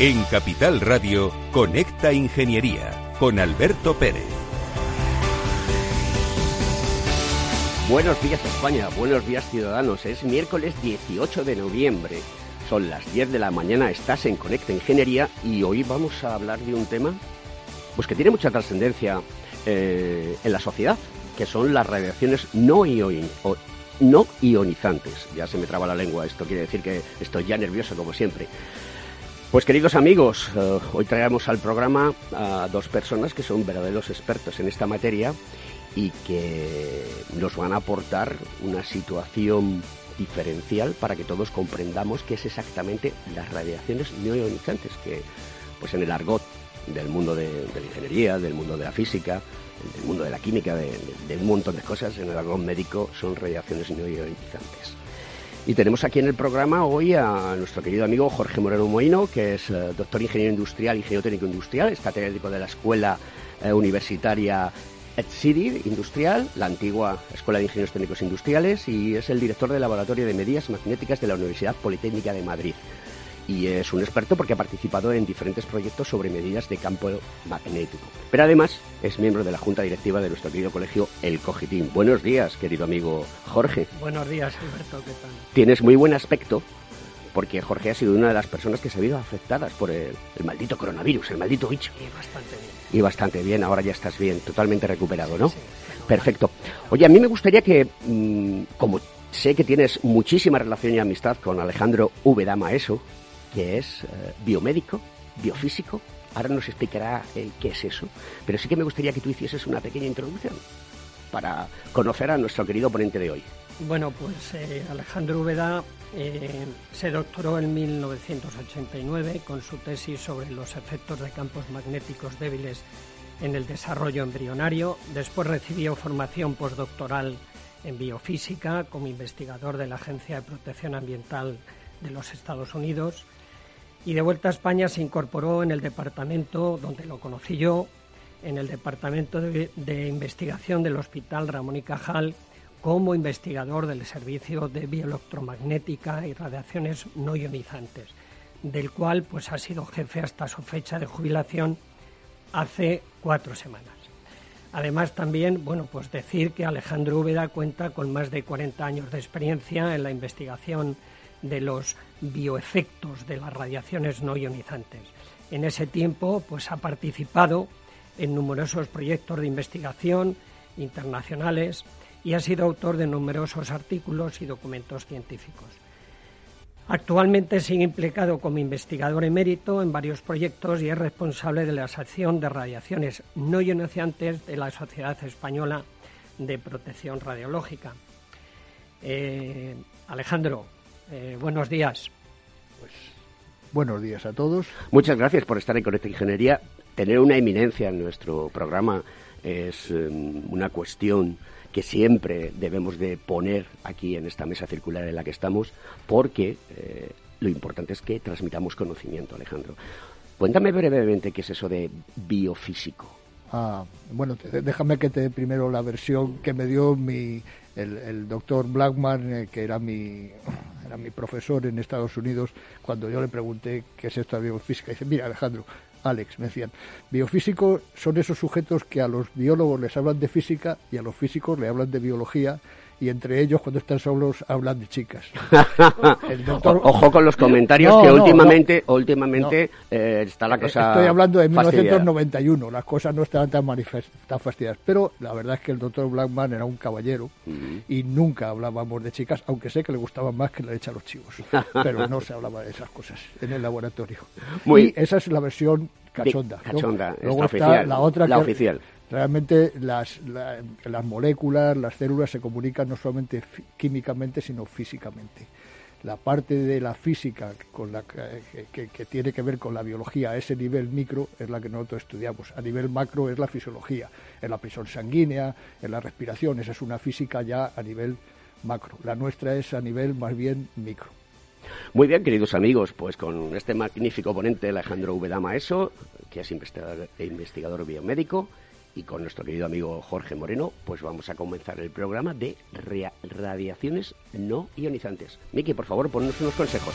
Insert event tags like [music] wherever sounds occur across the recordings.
En Capital Radio, Conecta Ingeniería con Alberto Pérez. Buenos días España, buenos días ciudadanos. Es miércoles 18 de noviembre. Son las 10 de la mañana, estás en Conecta Ingeniería y hoy vamos a hablar de un tema pues que tiene mucha trascendencia eh, en la sociedad, que son las radiaciones no, no ionizantes. Ya se me traba la lengua, esto quiere decir que estoy ya nervioso como siempre. Pues queridos amigos, eh, hoy traemos al programa a dos personas que son verdaderos expertos en esta materia y que nos van a aportar una situación diferencial para que todos comprendamos qué es exactamente las radiaciones no ionizantes, que pues en el argot del mundo de, la ingeniería, del mundo de la física, del mundo de la química, de, de un montón de cosas, en el argot médico son radiaciones no ionizantes. Y tenemos aquí en el programa hoy a nuestro querido amigo Jorge Moreno Moino, que es eh, doctor ingeniero industrial, ingeniero técnico industrial, es catedrático de la Escuela eh, Universitaria ETSIDI Industrial, la antigua Escuela de Ingenieros Técnicos Industriales, y es el director del Laboratorio de Medidas Magnéticas de la Universidad Politécnica de Madrid y es un experto porque ha participado en diferentes proyectos sobre medidas de campo magnético. Pero además es miembro de la junta directiva de nuestro querido colegio El Cogitín. Buenos días, querido amigo Jorge. Buenos días, Alberto, ¿qué tal? Tienes muy buen aspecto porque Jorge ha sido una de las personas que se ha habido afectadas por el, maldito coronavirus, el maldito bicho. Y bastante bien. Y bastante bien, ahora ya estás bien, totalmente recuperado, ¿no? Sí, Perfecto. Oye, a mí me gustaría que, mm, como sé que tienes muchísima relación y amistad con Alejandro V. Dama Eso, que es eh, biomédico, biofísico. Ahora nos explicará el qué es eso, pero sí que me gustaría que tú hicieses una pequeña introducción para conocer a nuestro querido ponente de hoy. Bueno, pues eh, Alejandro Úbeda eh, se doctoró en 1989 con su tesis sobre los efectos de campos magnéticos débiles en el desarrollo embrionario. Después recibió formación postdoctoral en biofísica como investigador de la Agencia de Protección Ambiental de los Estados Unidos y de vuelta a España se incorporó en el departamento donde lo conocí yo, en el departamento de, investigación del Hospital Ramón y Cajal como investigador del servicio de bioelectromagnética y radiaciones no ionizantes, del cual pues ha sido jefe hasta su fecha de jubilación hace cuatro semanas. Además también, bueno, pues decir que Alejandro Úbeda cuenta con más de 40 años de experiencia en la investigación de los bioefectos de las radiaciones no ionizantes. En ese tiempo, pues ha participado en numerosos proyectos de investigación internacionales y ha sido autor de numerosos artículos y documentos científicos. Actualmente sigue implicado como investigador emérito en varios proyectos y es responsable de la sección de radiaciones no ionizantes de la Sociedad Española de Protección Radiológica. Eh, Alejandro, eh, buenos días. Pues, buenos días a todos. Muchas gracias por estar en Conecta Ingeniería. Tener una eminencia en nuestro programa es em, una cuestión que siempre debemos de poner aquí en esta mesa circular en la que estamos, porque eh, lo importante es que transmitamos conocimiento, Alejandro. Cuéntame brevemente qué es eso de biofísico. Ah, bueno, déjame que te dé primero la versión que me dio mi, el, doctor Blackman, eh, que era mi, era mi profesor en Estados Unidos, cuando yo le pregunté qué es esto de biofísica. Dice, mira Alejandro, Alex, me decían, biofísicos son esos sujetos que a los biólogos les hablan de física y a los físicos le hablan de biología y entre ellos cuando están solos hablan de chicas. [laughs] Ojo con los comentarios que últimamente últimamente eh, está la cosa Estoy hablando de 1991, las cosas no estaban tan, tan fastidiadas, pero la verdad es que el doctor Blackman era un caballero y nunca hablábamos de chicas, aunque sé que le gustaban más que le echa a los chivos, [laughs] pero no se hablaba de esas cosas en el laboratorio. Muy... Y esa es la versión cachonda. cachonda, luego, está la otra la oficial Realmente las, las moléculas, las células se comunican no solamente químicamente, sino físicamente. La parte de la física que, tiene que ver con la biología a ese nivel micro es la que nosotros estudiamos. A nivel macro es la fisiología, en la presión sanguínea, en la respiración. Esa es una física ya a nivel macro. La nuestra es a nivel más bien micro. Muy bien, queridos amigos, pues con este magnífico ponente Alejandro Ubedama Eso, que es investigador, investigador biomédico, y con nuestro querido amigo Jorge Moreno, pues vamos a comenzar el programa de radiaciones no ionizantes. Miki, por favor, ponnos unos consejos.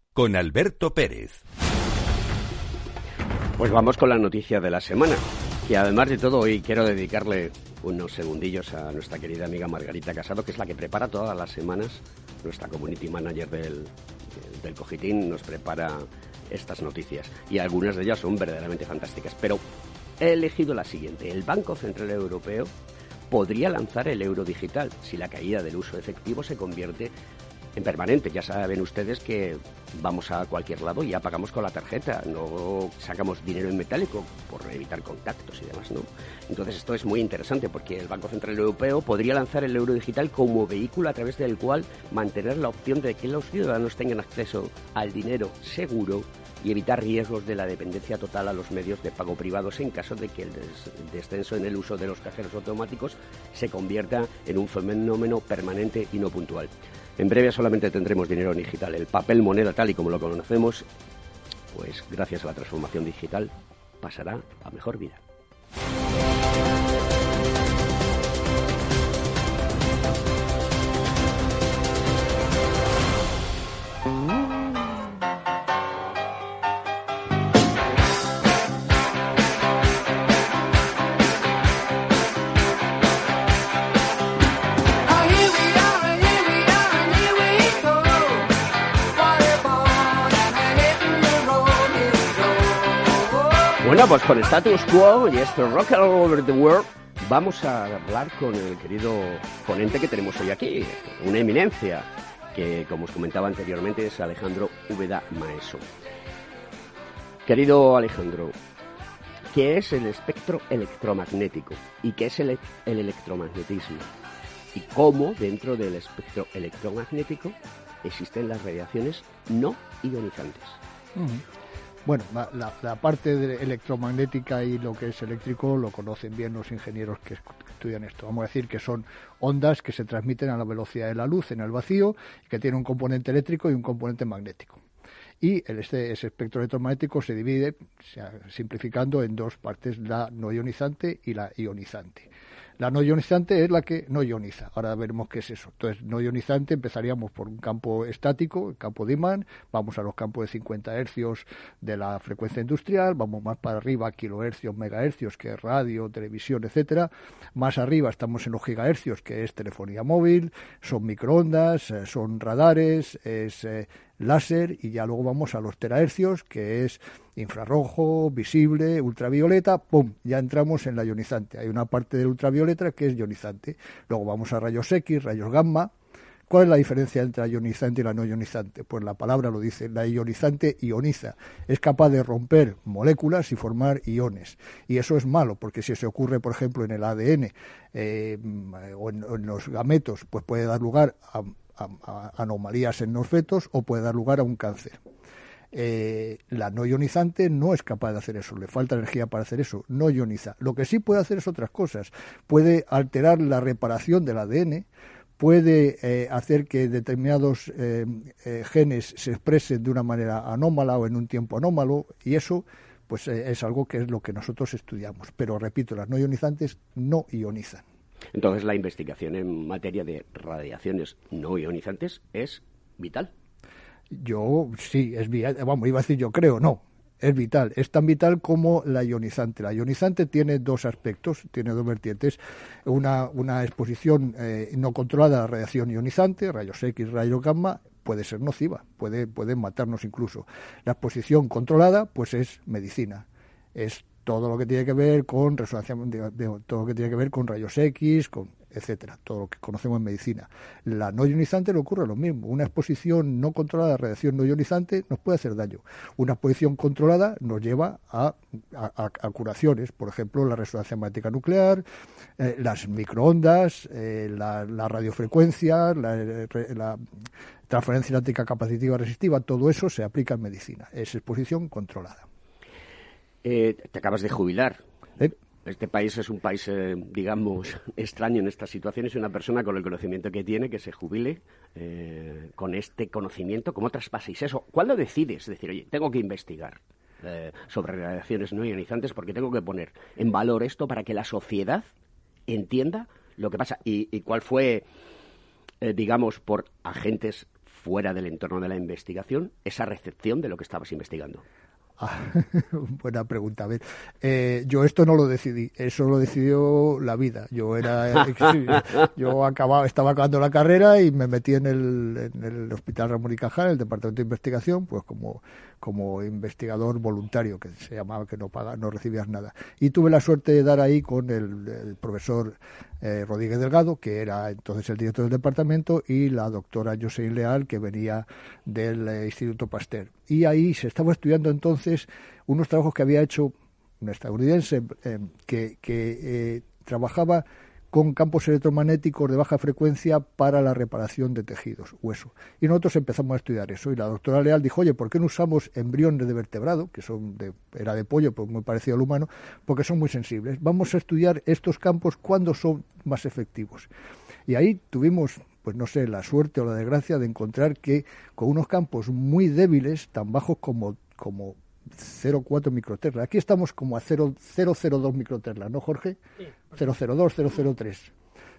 con Alberto Pérez. Pues vamos con la noticia de la semana. Y además de todo, hoy quiero dedicarle unos segundillos a nuestra querida amiga Margarita Casado, que es la que prepara todas las semanas, nuestra community manager del, del Cogitín, nos prepara estas noticias. Y algunas de ellas son verdaderamente fantásticas. Pero he elegido la siguiente. El Banco Central Europeo podría lanzar el euro digital si la caída del uso efectivo se convierte en permanente. Ya saben ustedes que vamos a cualquier lado y ya pagamos con la tarjeta, no sacamos dinero en metálico por evitar contactos y demás, ¿no? Entonces esto es muy interesante porque el Banco Central Europeo podría lanzar el euro digital como vehículo a través del cual mantener la opción de que los ciudadanos tengan acceso al dinero seguro y evitar riesgos de la dependencia total a los medios de pago privados en caso de que el descenso en el uso de los cajeros automáticos se convierta en un fenómeno permanente y no puntual. En breve solamente tendremos dinero digital. El papel moneda tal y como lo conocemos, pues gracias a la transformación digital, pasará a mejor vida. Con Status Quo y esto Rock All Over the World, vamos a hablar con el querido ponente que tenemos hoy aquí, una eminencia, que como os comentaba anteriormente es Alejandro Úbeda Maeso. Querido Alejandro, ¿qué es el espectro electromagnético y qué es el, el electromagnetismo? ¿Y cómo dentro del espectro electromagnético existen las radiaciones no ionizantes? Bueno, la, parte electromagnética y lo que es eléctrico lo conocen bien los ingenieros que estudian esto. Vamos a decir que son ondas que se transmiten a la velocidad de la luz en el vacío que tienen un componente eléctrico y un componente magnético. Y este, ese espectro electromagnético se divide, simplificando, en dos partes, la no ionizante y la ionizante. La no ionizante es la que no ioniza. Ahora veremos qué es eso. Entonces, no ionizante empezaríamos por un campo estático, el campo de imán, vamos a los campos de 50 hercios de la frecuencia industrial, vamos más para arriba, kilohercios, megahercios, que es radio, televisión, etcétera. Más arriba estamos en los gigahercios, que es telefonía móvil, son microondas, eh, son radares, es eh, láser y ya luego vamos a los terahercios, que es infrarrojo, visible, ultravioleta, ¡pum! Ya entramos en la ionizante. Hay una parte del ultravioleta que es ionizante. Luego vamos a rayos X, rayos gamma. ¿Cuál es la diferencia entre la ionizante y la no ionizante? Pues la palabra lo dice, la ionizante ioniza, es capaz de romper moléculas y formar iones. Y eso es malo, porque si se ocurre, por ejemplo, en el ADN eh, o, en, los gametos, pues puede dar lugar a anomalías en los fetos o puede dar lugar a un cáncer. Eh, la no ionizante no es capaz de hacer eso, le falta energía para hacer eso, no ioniza. Lo que sí puede hacer es otras cosas. Puede alterar la reparación del ADN, puede eh, hacer que determinados eh, genes se expresen de una manera anómala o en un tiempo anómalo, y eso pues es algo que es lo que nosotros estudiamos. Pero repito, las no ionizantes no ionizan. Entonces la investigación en materia de radiaciones no ionizantes es vital. Yo sí, es vital. Vamos, iba a decir yo creo, no. Es vital. Es tan vital como la ionizante. La ionizante tiene dos aspectos, tiene dos vertientes. Una, una exposición eh, no controlada a radiación ionizante, rayos X, rayos gamma, puede ser nociva, puede, puede matarnos incluso. La exposición controlada, pues es medicina. Es todo lo que tiene que ver con resonancia, todo lo que tiene que ver con rayos X, con etcétera, todo lo que conocemos en medicina. La no ionizante le ocurre lo mismo. Una exposición no controlada a radiación no ionizante nos puede hacer daño. Una exposición controlada nos lleva a, curaciones, por ejemplo, la resonancia magnética nuclear, eh, las microondas, eh, la, radiofrecuencia, la, transferencia eléctrica capacitiva resistiva, todo eso se aplica en medicina. Es exposición controlada. Eh, te acabas de jubilar. ¿Eh? Este país es un país, eh, digamos, [laughs] extraño en estas situaciones. Una persona con el conocimiento que tiene, que se jubile con este conocimiento, ¿cómo traspasáis eso? ¿Cuándo decides? Decir, oye, tengo que investigar sobre radiaciones no ionizantes porque tengo que poner en valor esto para que la sociedad entienda lo que pasa. ¿Y, y cuál fue, digamos, por agentes fuera del entorno de la investigación, esa recepción de lo que estabas investigando? [laughs] buena pregunta. A ver, eh, yo esto no lo decidí, eso lo decidió la vida. Yo era, eh, yo acababa, estaba acabando la carrera y me metí en el, en el Hospital Ramón y Cajal, el Departamento de Investigación, pues como como investigador voluntario, que se llamaba, que no paga, no recibías nada. Y tuve la suerte de dar ahí con el, profesor eh, Rodríguez Delgado, que era entonces el director del departamento, y la doctora Josein Leal, que venía del eh, Instituto Pasteur. Y ahí se estaba estudiando entonces unos trabajos que había hecho un estadounidense eh, que, que trabajaba con campos electromagnéticos de baja frecuencia para la reparación de tejidos, hueso. Y nosotros empezamos a estudiar eso. Y la doctora Leal dijo, oye, ¿por qué no usamos embriones de vertebrado, que son de, era de pollo, pues muy parecido al humano, porque son muy sensibles? Vamos a estudiar estos campos cuando son más efectivos. Y ahí tuvimos, pues no sé, la suerte o la desgracia de encontrar que con unos campos muy débiles, tan bajos como, como 0,4 microtesla. Aquí estamos como a 0,002 microtesla, ¿no, Jorge? 0,02, 0,03.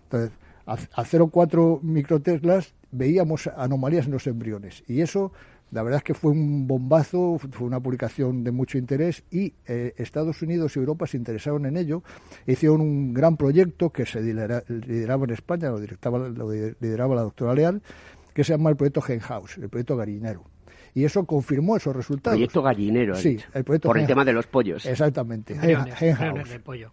Entonces, a, 0,4 microteslas veíamos anomalías en los embriones. Y eso, la verdad es que fue un bombazo, fue una publicación de mucho interés y eh, Estados Unidos y Europa se interesaron en ello. Hicieron un gran proyecto que se lideraba en España, lo, lo lideraba la doctora Leal, que se llama el proyecto Genhouse, el proyecto Gallinero y eso confirmó esos resultados. Proyecto gallinero. Sí, el proyecto por el tema de los pollos. Exactamente. de pollo.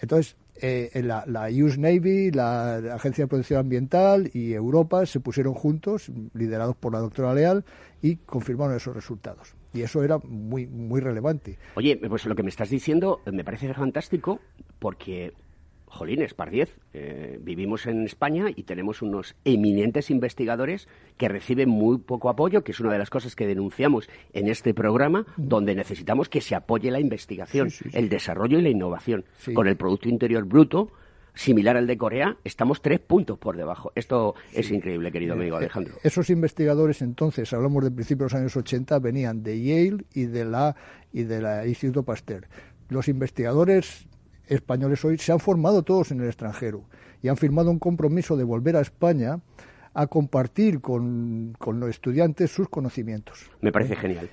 Entonces, eh, la, la US Navy, la, Agencia de Protección Ambiental y Europa se pusieron juntos, liderados por la doctora Leal, y confirmaron esos resultados. Y eso era muy, muy relevante. Oye, pues lo que me estás diciendo me parece fantástico porque Jolines, Pardiez, eh, vivimos en España y tenemos unos eminentes investigadores que reciben muy poco apoyo, que es una de las cosas que denunciamos en este programa, donde necesitamos que se apoye la investigación, el desarrollo y la innovación. Con el Producto Interior Bruto, similar al de Corea, estamos tres puntos por debajo. Esto es increíble, querido amigo eh, Alejandro. Esos investigadores, entonces, hablamos del principio de los años 80, venían de Yale y de la, y de la Instituto Pasteur. Los investigadores españoles hoy se han formado todos en el extranjero y han firmado un compromiso de volver a España a compartir con, con los estudiantes sus conocimientos. Me parece genial.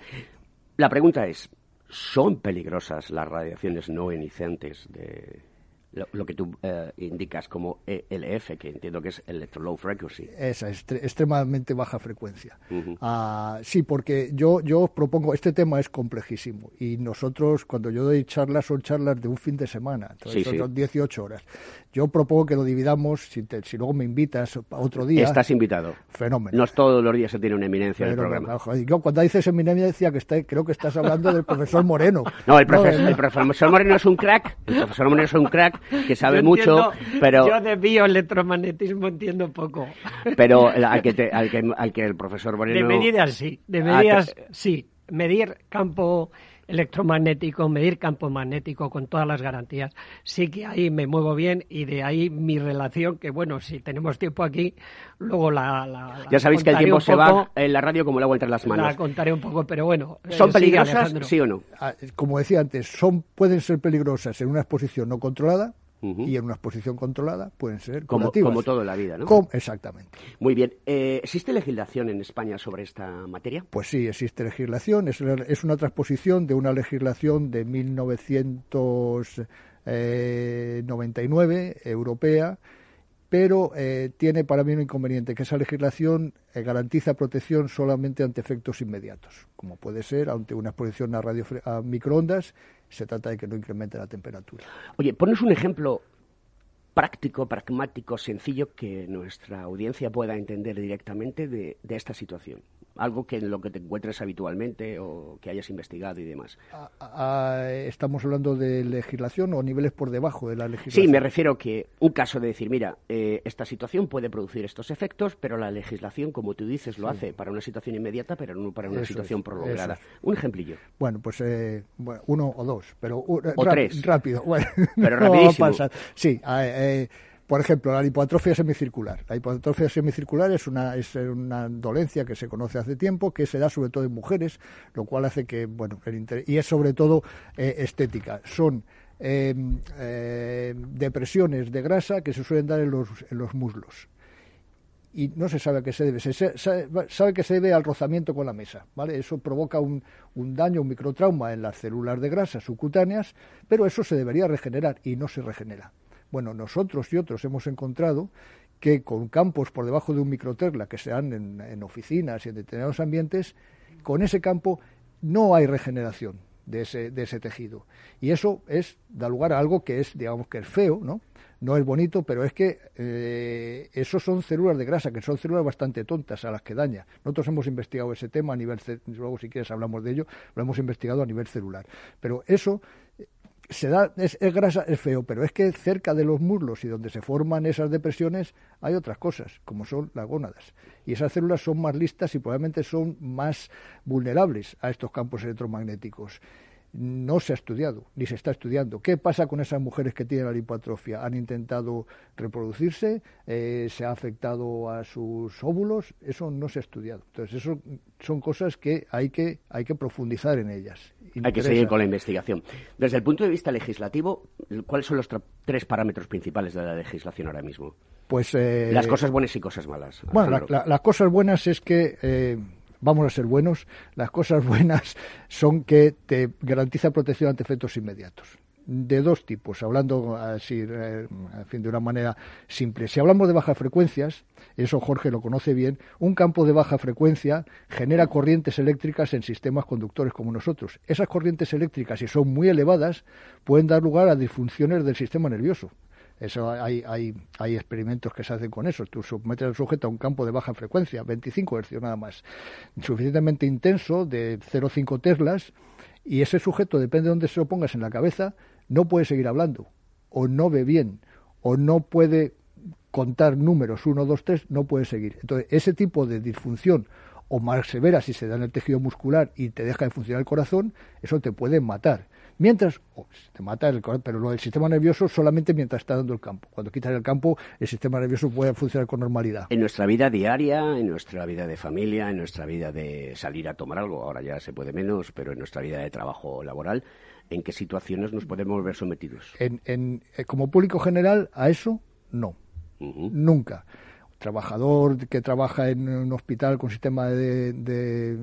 La pregunta es, ¿son peligrosas las radiaciones no ionizantes de, lo, que tú eh, indicas como ELF, que entiendo que es Electro Low Frequency. Esa, es extremadamente baja frecuencia. Ah, sí, porque yo, yo os propongo, este tema es complejísimo y nosotros cuando yo doy charlas son charlas de un fin de semana, entonces son 18 horas. Yo propongo que lo dividamos, si, si luego me invitas otro día. Estás invitado. Fenómeno. No todos los días se tiene una eminencia en el programa. Yo cuando dices eminencia decía que está, creo que estás hablando del profesor Moreno. [laughs] No, el, profesor, el profesor Moreno es un crack, el profesor Moreno es un crack que sabe mucho, pero... Yo de bioelectromagnetismo entiendo poco. Pero al que, al que, al que el profesor Moreno... De medidas sí, de medidas sí. Medir campo electromagnético, medir campo magnético con todas las garantías. Sí que ahí me muevo bien y de ahí mi relación, que bueno, si tenemos tiempo aquí, luego la... ya sabéis que el tiempo se va en la radio como el agua entre las manos. La contaré un poco, pero bueno. ¿Son eh, peligrosas, sí o no? Ah, como decía antes, son pueden ser peligrosas en una exposición no controlada, y en una exposición controlada pueden ser como, todo en la vida, ¿no? exactamente. Muy bien. Eh, ¿Existe legislación en España sobre esta materia? Pues sí, existe legislación. Es, es una transposición de una legislación de 1999 eh, europea pero eh, tiene para mí un inconveniente, que esa legislación eh, garantiza protección solamente ante efectos inmediatos, como puede ser ante una exposición a, radio, a microondas, se trata de que no incremente la temperatura. Oye, pones un ejemplo práctico, pragmático, sencillo que nuestra audiencia pueda entender directamente de esta situación algo que en lo que te encuentres habitualmente o que hayas investigado y demás. ¿Estamos hablando de legislación o niveles por debajo de la legislación? Sí, me refiero que un caso de decir, mira, eh, esta situación puede producir estos efectos, pero la legislación, como tú dices, lo hace para una situación inmediata, pero no para una situación prolongada. Un ejemplillo. Bueno, pues eh, uno o dos, pero o tres. rápido. [laughs] Bueno, pero rapidísimo. Sí, eh, por ejemplo, la lipoatrofia semicircular. La lipoatrofia semicircular es una, dolencia que se conoce hace tiempo, que se da sobre todo en mujeres, lo cual hace que, bueno, el y es sobre todo eh, estética. Son em, eh, depresiones de grasa que se suelen dar en los, en los muslos y no se sabe a qué se debe. Se sabe, que se debe al rozamiento con la mesa, ¿vale? Eso provoca un, daño, un microtrauma en las células de grasa subcutáneas, pero eso se debería regenerar y no se regenera. Bueno, nosotros y otros hemos encontrado que con campos por debajo de un microterla que se dan en, oficinas y en determinados ambientes, con ese campo no hay regeneración de ese, de ese tejido. Y eso es, da lugar a algo que es, digamos, que es feo, ¿no? No es bonito, pero es que eh, eso son células de grasa, que son células bastante tontas a las que daña. Nosotros hemos investigado ese tema a nivel, luego si quieres hablamos de ello, lo hemos investigado a nivel celular. Pero eso se da, es, grasa, es feo, pero es que cerca de los muslos y donde se forman esas depresiones hay otras cosas, como son las gónadas. Y esas células son más listas y probablemente son más vulnerables a estos campos electromagnéticos no se ha estudiado, ni se está estudiando. ¿Qué pasa con esas mujeres que tienen la lipoatrofia? ¿Han intentado reproducirse? Eh, ¿Se ha afectado a sus óvulos? Eso no se ha estudiado. Entonces, eso son cosas que hay que, hay que profundizar en ellas. Hay que seguir con la investigación. Desde el punto de vista legislativo, ¿cuáles son los tres parámetros principales de la legislación ahora mismo? Pues, eh, las cosas buenas y cosas malas. Bueno, las cosas buenas es que eh, vamos a ser buenos, las cosas [laughs] buenas son que te garantiza protección ante efectos inmediatos de dos tipos, hablando así, eh, fin, de una manera simple. Si hablamos de bajas frecuencias, eso Jorge lo conoce bien, un campo de baja frecuencia genera corrientes eléctricas en sistemas conductores como nosotros. Esas corrientes eléctricas, si son muy elevadas, pueden dar lugar a disfunciones del sistema nervioso. Eso hay, hay, hay experimentos que se hacen con eso. Tú sometes al sujeto a un campo de baja frecuencia, 25 Hz nada más, suficientemente intenso, de 0,5 teslas, y ese sujeto, depende de dónde se lo pongas en la cabeza, no puede seguir hablando, o no ve bien, o no puede contar números 1, 2, 3, no puede seguir. Entonces, ese tipo de disfunción o más severa si se da en el tejido muscular y te deja de funcionar el corazón, eso te puede matar. Mientras, te mata el pero lo del sistema nervioso solamente mientras está dando el campo. Cuando quitas el campo, el sistema nervioso puede funcionar con normalidad. En nuestra vida diaria, en nuestra vida de familia, en nuestra vida de salir a tomar algo, ahora ya se puede menos, pero en nuestra vida de trabajo laboral, ¿en qué situaciones nos podemos ver sometidos? En, eh, como público general, a eso no. Nunca trabajador que trabaja en un hospital con sistema de,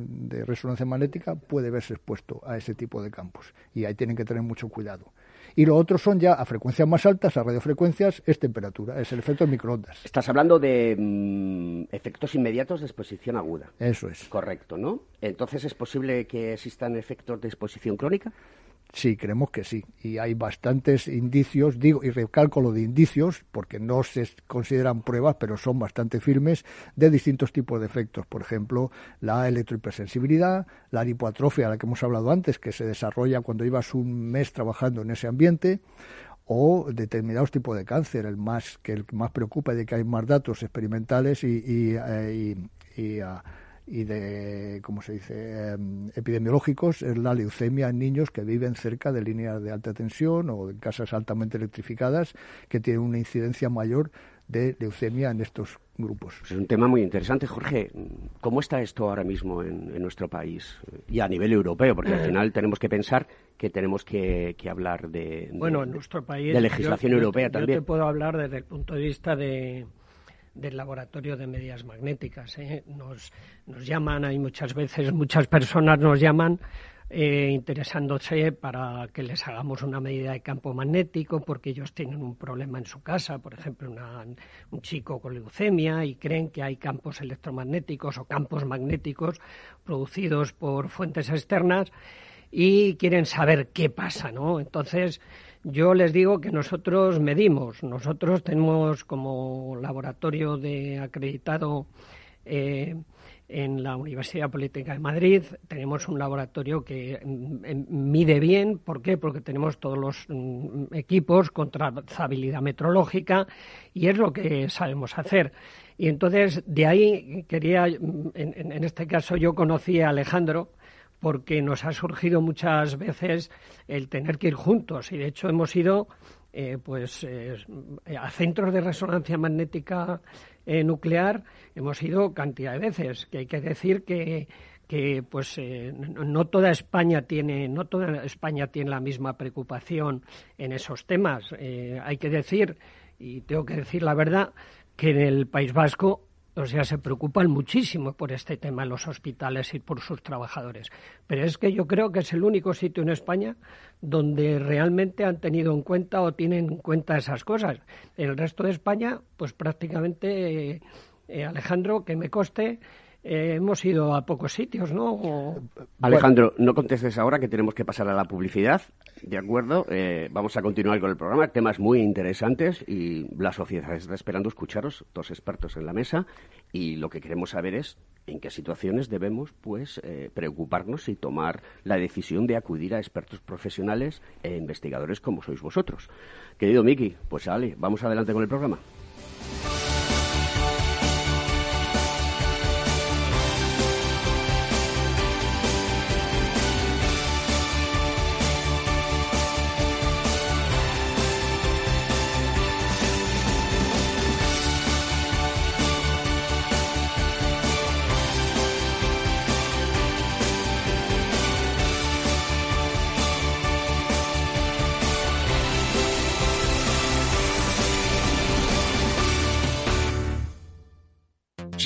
resonancia magnética puede verse expuesto a ese tipo de campos y ahí tienen que tener mucho cuidado. Y lo otro son ya a frecuencias más altas, a radiofrecuencias, es temperatura, es el efecto de microondas. Estás hablando de mm, efectos inmediatos de exposición aguda. Eso es. Correcto, ¿no? Entonces, ¿es posible que existan efectos de exposición crónica? Sí, creemos que sí. Y hay bastantes indicios, digo, y recálculo de indicios, porque no se consideran pruebas, pero son bastante firmes, de distintos tipos de efectos. Por ejemplo, la electrohipersensibilidad, la lipoatrofia, la que hemos hablado antes, que se desarrolla cuando llevas un mes trabajando en ese ambiente, o determinados tipos de cáncer, el más que el más preocupa de que hay más datos experimentales y, y, eh, y, ah, y de, ¿cómo se dice?, em, epidemiológicos es la leucemia en niños que viven cerca de líneas de alta tensión o en casas altamente electrificadas que tienen una incidencia mayor de leucemia en estos grupos. Pues es un tema muy interesante, Jorge. ¿Cómo está esto ahora mismo en, nuestro país y a nivel europeo? Porque al [clears throat] final tenemos que pensar que tenemos que, hablar de, bueno, en nuestro país, de legislación europea también. Yo te puedo hablar desde el punto de vista de, del laboratorio de medidas magnéticas. ¿eh? Nos, nos llaman, hay muchas veces, muchas personas nos llaman eh, interesándose para que les hagamos una medida de campo magnético porque ellos tienen un problema en su casa, por ejemplo, un chico con leucemia y creen que hay campos electromagnéticos o campos magnéticos producidos por fuentes externas y quieren saber qué pasa, ¿no? Entonces, yo les digo que nosotros medimos, nosotros tenemos como laboratorio de acreditado eh, en la Universidad Política de Madrid tenemos un laboratorio que mm, mide bien. ¿Por qué? Porque tenemos todos los mm, equipos con trazabilidad metrológica y es lo que sabemos hacer. Y entonces de ahí quería, mm, en, este caso yo conocí a Alejandro porque nos ha surgido muchas veces el tener que ir juntos. Y de hecho hemos ido eh, pues eh, a centros de resonancia magnética eh, nuclear. Hemos ido cantidad de veces, que hay que decir que que pues eh, no toda España tiene no toda España tiene la misma preocupación en esos temas. Hay que decir y tengo que decir la verdad que en el País Vasco o sea, se preocupan muchísimo por este tema en los hospitales y por sus trabajadores. Pero es que yo creo que es el único sitio en España donde realmente han tenido en cuenta o tienen en cuenta esas cosas. En el resto de España, pues prácticamente, eh, Alejandro, que me coste, eh, hemos ido a pocos sitios, ¿no? Alejandro, no contestes ahora que tenemos que pasar a la publicidad, ¿de acuerdo? Eh, vamos a continuar con el programa, temas muy interesantes y la sociedad está esperando escucharos, dos expertos en la mesa, y lo que queremos saber es en qué situaciones debemos, pues, eh, preocuparnos y tomar la decisión de acudir a expertos profesionales e investigadores como sois vosotros. Querido Miki, pues Ale, vamos adelante con el programa.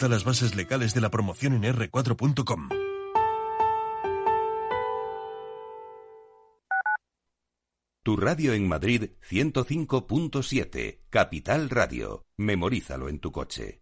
las bases legales de la promoción en r4.com. Tu radio en Madrid 105.7, Capital Radio. Memorízalo en tu coche.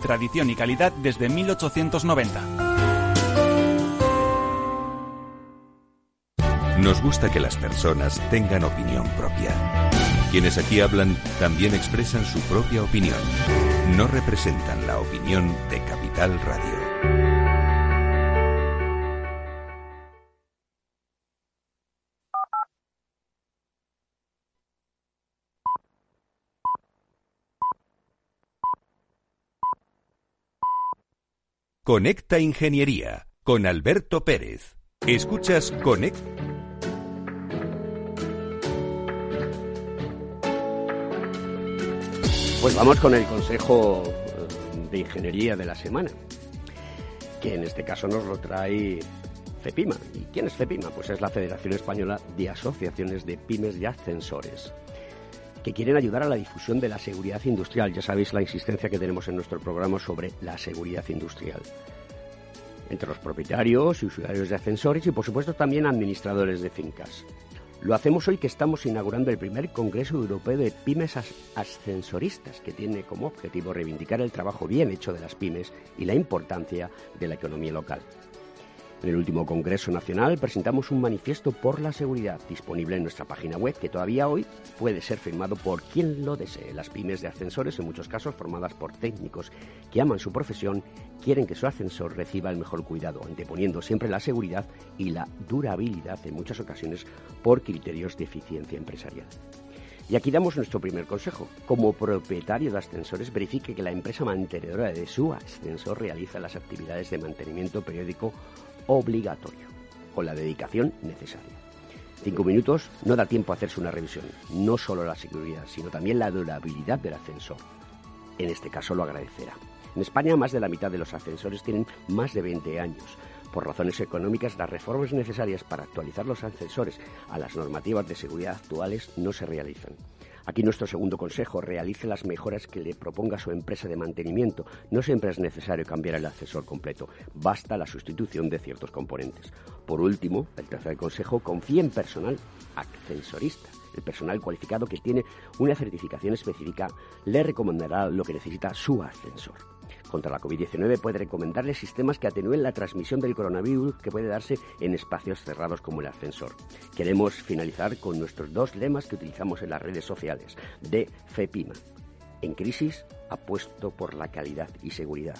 tradición y calidad desde 1890. Nos gusta que las personas tengan opinión propia. Quienes aquí hablan también expresan su propia opinión. No representan la opinión de Capital Radio. Conecta Ingeniería con Alberto Pérez. Escuchas Conecta. Pues vamos con el consejo eh, de ingeniería de la semana, que en este caso nos lo trae CEPIMA. ¿Y quién es CEPIMA? Pues es la Federación Española de Asociaciones de Pymes y Ascensores que quieren ayudar a la difusión de la seguridad industrial. Ya sabéis la insistencia que tenemos en nuestro programa sobre la seguridad industrial. Entre los propietarios y usuarios de ascensores y, por supuesto, también administradores de fincas. Lo hacemos hoy que estamos inaugurando el primer Congreso Europeo de Pymes Ascensoristas, que tiene como objetivo reivindicar el trabajo bien hecho de las pymes y la importancia de la economía local. En el último Congreso Nacional presentamos un manifiesto por la seguridad disponible en nuestra página web que todavía hoy puede ser firmado por quien lo desee. Las pymes de ascensores, en muchos casos formadas por técnicos que aman su profesión, quieren que su ascensor reciba el mejor cuidado, anteponiendo siempre la seguridad y la durabilidad en muchas ocasiones por criterios de eficiencia empresarial. Y aquí damos nuestro primer consejo. Como propietario de ascensores, verifique que la empresa mantenedora de su ascensor realiza las actividades de mantenimiento periódico obligatorio, con la dedicación necesaria. Cinco minutos no da tiempo a hacerse una revisión, no solo la seguridad, sino también la durabilidad del ascensor. En este caso lo agradecerá. En España más de la mitad de los ascensores tienen más de 20 años. Por razones económicas, las reformas necesarias para actualizar los ascensores a las normativas de seguridad actuales no se realizan. Aquí nuestro segundo consejo, realice las mejoras que le proponga su empresa de mantenimiento. No siempre es necesario cambiar el ascensor completo, basta la sustitución de ciertos componentes. Por último, el tercer consejo, confíe en personal ascensorista. El personal cualificado que tiene una certificación específica le recomendará lo que necesita su ascensor contra la COVID-19 puede recomendarle sistemas que atenúen la transmisión del coronavirus que puede darse en espacios cerrados como el ascensor. Queremos finalizar con nuestros dos lemas que utilizamos en las redes sociales de FEPIMA. En crisis, apuesto por la calidad y seguridad.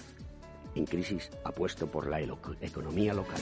En crisis, apuesto por la economía local.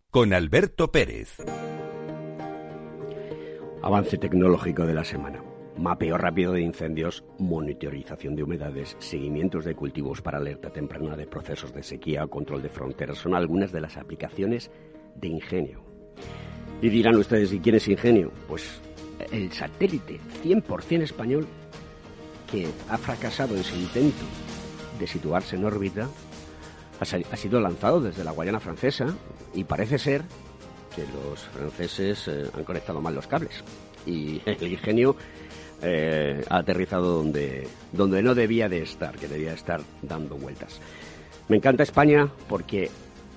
con Alberto Pérez. Avance tecnológico de la semana. Mapeo rápido de incendios, monitorización de humedades, seguimientos de cultivos para alerta temprana de procesos de sequía o control de fronteras son algunas de las aplicaciones de Ingenio. Y dirán ustedes, ¿y quién es Ingenio? Pues el satélite 100% español que ha fracasado en su intento de situarse en órbita ha sido lanzado desde la Guayana francesa y parece ser que los franceses eh, han conectado mal los cables y [laughs] el ingenio eh, ha aterrizado donde, donde no debía de estar, que debía estar dando vueltas. Me encanta España porque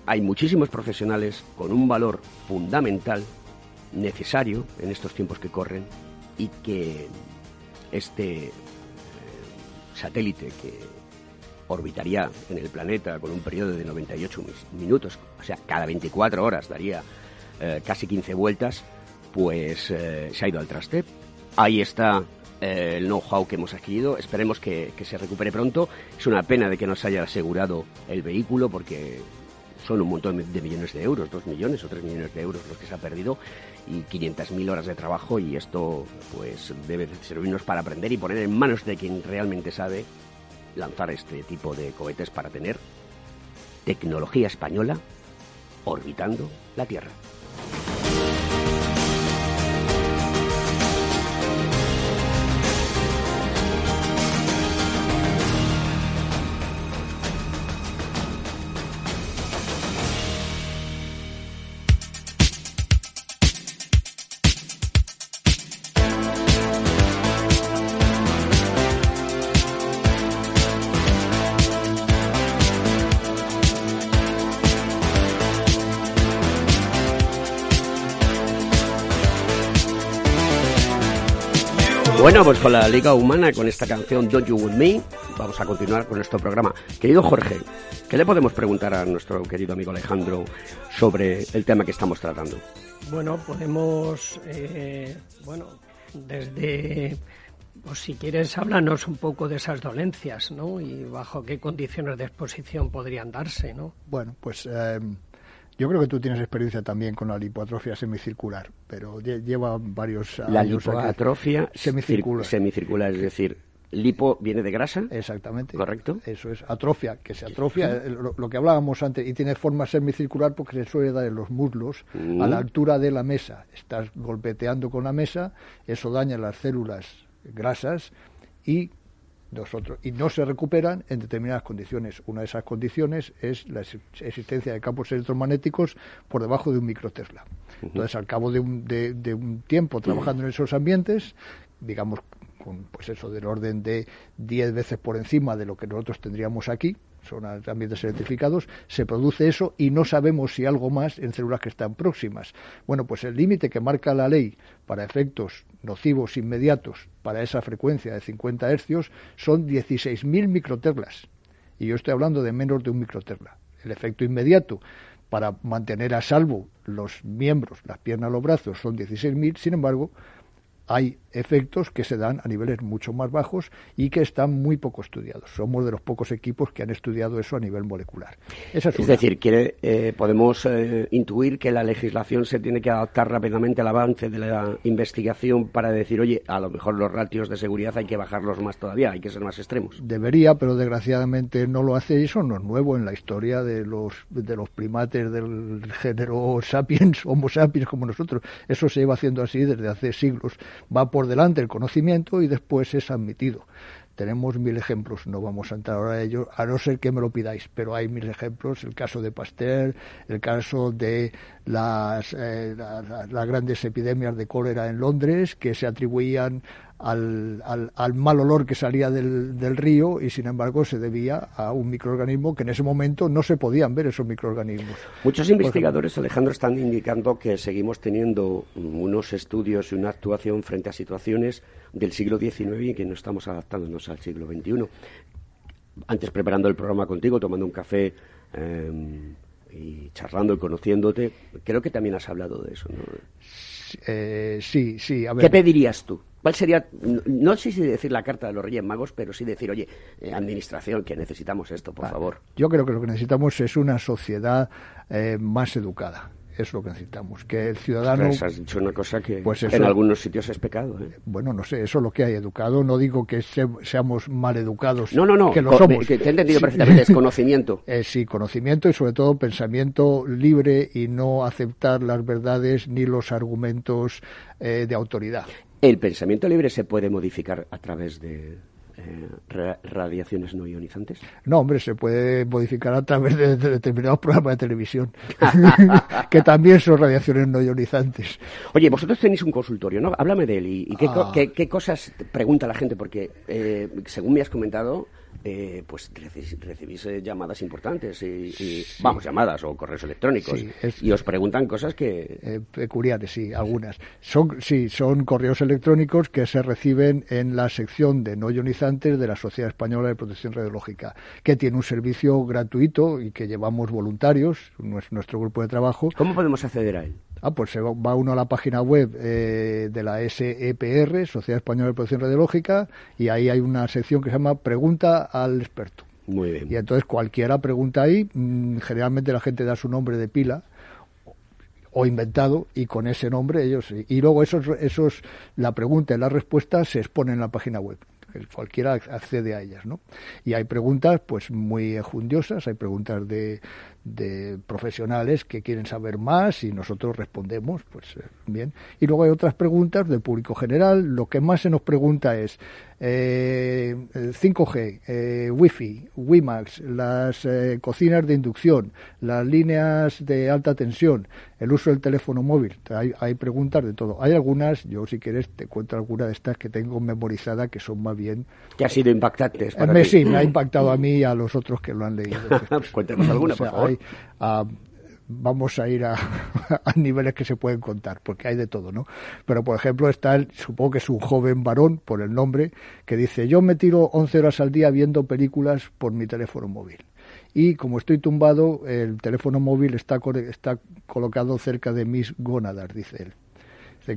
hay muchísimos profesionales con un valor fundamental, necesario en estos tiempos que corren y que este eh, satélite que orbitaría en el planeta con un periodo de 98 minutos, o sea, cada 24 horas daría eh, casi 15 vueltas, pues eh, se ha ido al traste. Ahí está eh, el know-how que hemos adquirido. Esperemos que, se recupere pronto. Es una pena de que no se haya asegurado el vehículo porque son un montón de millones de euros, dos millones o tres millones de euros los que se ha perdido y 500.000 horas de trabajo y esto pues debe servirnos para aprender y poner en manos de quien realmente sabe lanzar este tipo de cohetes para tener tecnología española orbitando la Tierra. Bueno, pues con la Liga Humana, con esta canción Don't You With Me, vamos a continuar con nuestro programa. Querido Jorge, ¿qué le podemos preguntar a nuestro querido amigo Alejandro sobre el tema que estamos tratando? Bueno, podemos, eh, bueno, desde, pues si quieres, háblanos un poco de esas dolencias, ¿no? Y bajo qué condiciones de exposición podrían darse, ¿no? Bueno, pues... Eh, yo creo que tú tienes experiencia también con la lipoatrofia semicircular, pero lleva varios años. La lipoatrofia semicircular. semicircular, es decir, lipo viene de grasa. Exactamente. Correcto. Eso es atrofia, que se atrofia, lo, que hablábamos antes, y tiene forma semicircular porque se suele dar en los muslos, a la mm. altura de la mesa. Estás golpeteando con la mesa, eso daña las células grasas y y no se recuperan en determinadas condiciones. Una de esas condiciones es la existencia de campos electromagnéticos por debajo de un microtesla. Entonces, al cabo de un, de, un tiempo trabajando en esos ambientes, digamos, con pues eso del orden de 10 veces por encima de lo que nosotros tendríamos aquí, son ambientes electrificados, se produce eso y no sabemos si algo más en células que están próximas. Bueno, pues el límite que marca la ley para efectos nocivos inmediatos para esa frecuencia de 50 hercios son 16.000 microterlas. Y yo estoy hablando de menos de un microterla. El efecto inmediato para mantener a salvo los miembros, las piernas, los brazos, son 16.000, sin embargo, hay efectos que se dan a niveles mucho más bajos y que están muy poco estudiados. Somos de los pocos equipos que han estudiado eso a nivel molecular. es, decir, quiere, eh, podemos eh, intuir que la legislación se tiene que adaptar rápidamente al avance de la investigación para decir, oye, a lo mejor los ratios de seguridad hay que bajarlos más todavía, hay que ser más extremos. Debería, pero desgraciadamente no lo hace y eso no es nuevo en la historia de los, de los primates del género [laughs] sapiens, homo sapiens como nosotros. Eso se lleva haciendo así desde hace siglos. Va por delante el conocimiento y después es admitido. Tenemos mil ejemplos, no vamos a entrar ahora a ellos, a no ser que me lo pidáis, pero hay mil ejemplos, el caso de Pasteur, el caso de las, eh, las grandes epidemias de cólera en Londres, que se atribuían al, al, mal olor que salía del, del, río y sin embargo se debía a un microorganismo que en ese momento no se podían ver esos microorganismos. Muchos investigadores, Alejandro, están indicando que seguimos teniendo unos estudios y una actuación frente a situaciones del siglo XIX y que no estamos adaptándonos al siglo XXI. Antes preparando el programa contigo, tomando un café em, y charlando y conociéndote, creo que también has hablado de eso, ¿no? Eh, sí, sí. ¿Qué pedirías tú? ¿Cuál sería, no sé si decir la carta de los Reyes Magos, pero sí decir, oye, eh, administración, que necesitamos esto, por favor? Yo creo que lo que necesitamos es una sociedad eh, más educada es lo que necesitamos. Que el ciudadano. Pues has dicho una cosa que pues en algunos sitios es pecado. ¿eh? Bueno, no sé, eso es lo que hay educado. No digo que seamos mal educados. No, no, no. Que lo somos. te he entendido perfectamente. Es [laughs] conocimiento. Eh, sí, conocimiento y sobre todo pensamiento libre y no aceptar las verdades ni los argumentos eh, de autoridad. El pensamiento libre se puede modificar a través de eh, radiaciones no ionizantes? No, hombre, se puede modificar a través de, determinados programas de televisión, [laughs] que también son radiaciones no ionizantes. Oye, vosotros tenéis un consultorio, ¿no? Háblame de él y, qué, ah. qué, cosas pregunta la gente, porque eh, según me has comentado, eh, pues recibís, eh, llamadas importantes y, vamos llamadas o correos electrónicos. Y os preguntan cosas que eh, peculiares sí algunas. Son sí son correos electrónicos que se reciben en la sección de no ionizantes de la Sociedad Española de Protección Radiológica que tiene un servicio gratuito y que llevamos voluntarios nuestro grupo de trabajo. Cómo podemos acceder a él Ah, pues se va uno a la página web eh, de la SEPR, Sociedad Española de Producción Radiológica, y ahí hay una sección que se llama Pregunta al experto. Muy bien. Y entonces cualquiera pregunta ahí, mm, generalmente la gente da su nombre de pila o inventado y con ese nombre ellos y luego esos esos la pregunta y la respuesta se exponen en la página web cualquiera accede a ellas, ¿no? Y hay preguntas, pues, muy enjundiosas, hay preguntas de, de profesionales que quieren saber más y nosotros respondemos, pues eh, bien. Y luego hay otras preguntas del público general. Lo que más se nos pregunta es eh, 5G, eh, Wi-Fi, WiMAX, las eh, cocinas de inducción, las líneas de alta tensión, el uso del teléfono móvil. Hay, hay preguntas de todo. Hay algunas, yo si quieres te cuento alguna de estas que tengo memorizada que son más bien... Que ha sido impactantes para me, Sí, me ha impactado a mí y a los otros que lo han leído. [laughs] Cuéntanos alguna, por favor vamos a ir [laughs] a, niveles que se pueden contar, porque hay de todo, ¿no? Pero, por ejemplo, está, el, supongo que es un joven varón, por el nombre, que dice, yo me tiro 11 horas al día viendo películas por mi teléfono móvil. Y como estoy tumbado, el teléfono móvil está, está colocado cerca de mis gónadas, dice él.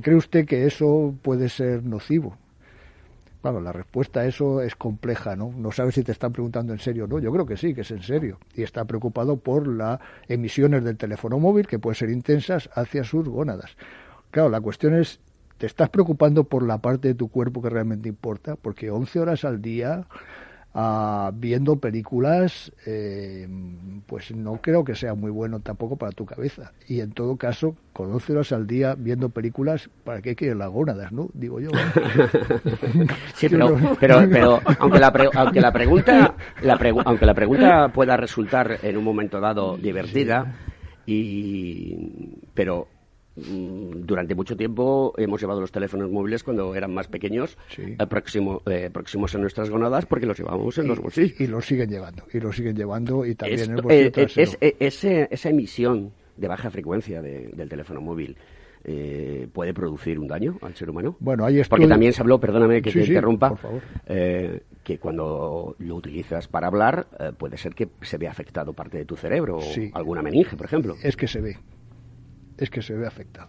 ¿Cree usted que eso puede ser nocivo? Claro, la respuesta a eso es compleja, ¿no? No sabes si te están preguntando en serio o no. Yo creo que sí, que es en serio. Y está preocupado por las emisiones del teléfono móvil, que pueden ser intensas, hacia sus gónadas. Claro, la cuestión es, ¿te estás preocupando por la parte de tu cuerpo que realmente importa? Porque 11 horas al día viendo películas, eh, pues no creo que sea muy bueno tampoco para tu cabeza. Y en todo caso, con 11 horas al día viendo películas, ¿para qué quieres las gónadas, no? Digo yo. [laughs] sí, [laughs] pero, pero, aunque, la aunque la pregunta, la aunque la pregunta pueda resultar en un momento dado divertida, y pero durante mucho tiempo hemos llevado los teléfonos móviles cuando eran más pequeños eh, próximo, eh, próximos a nuestras gonadas porque los llevábamos en los bolsillos. Y los siguen llevando, y los siguen llevando y también en el bolsillo eh, es, ese, esa emisión de baja frecuencia del teléfono móvil puede producir un daño al ser humano. Bueno, Porque también se habló, perdóname que te interrumpa, que cuando lo utilizas para hablar puede ser que se vea afectado parte de tu cerebro o alguna meninge, por ejemplo. Es que se ve es que se ve afectado.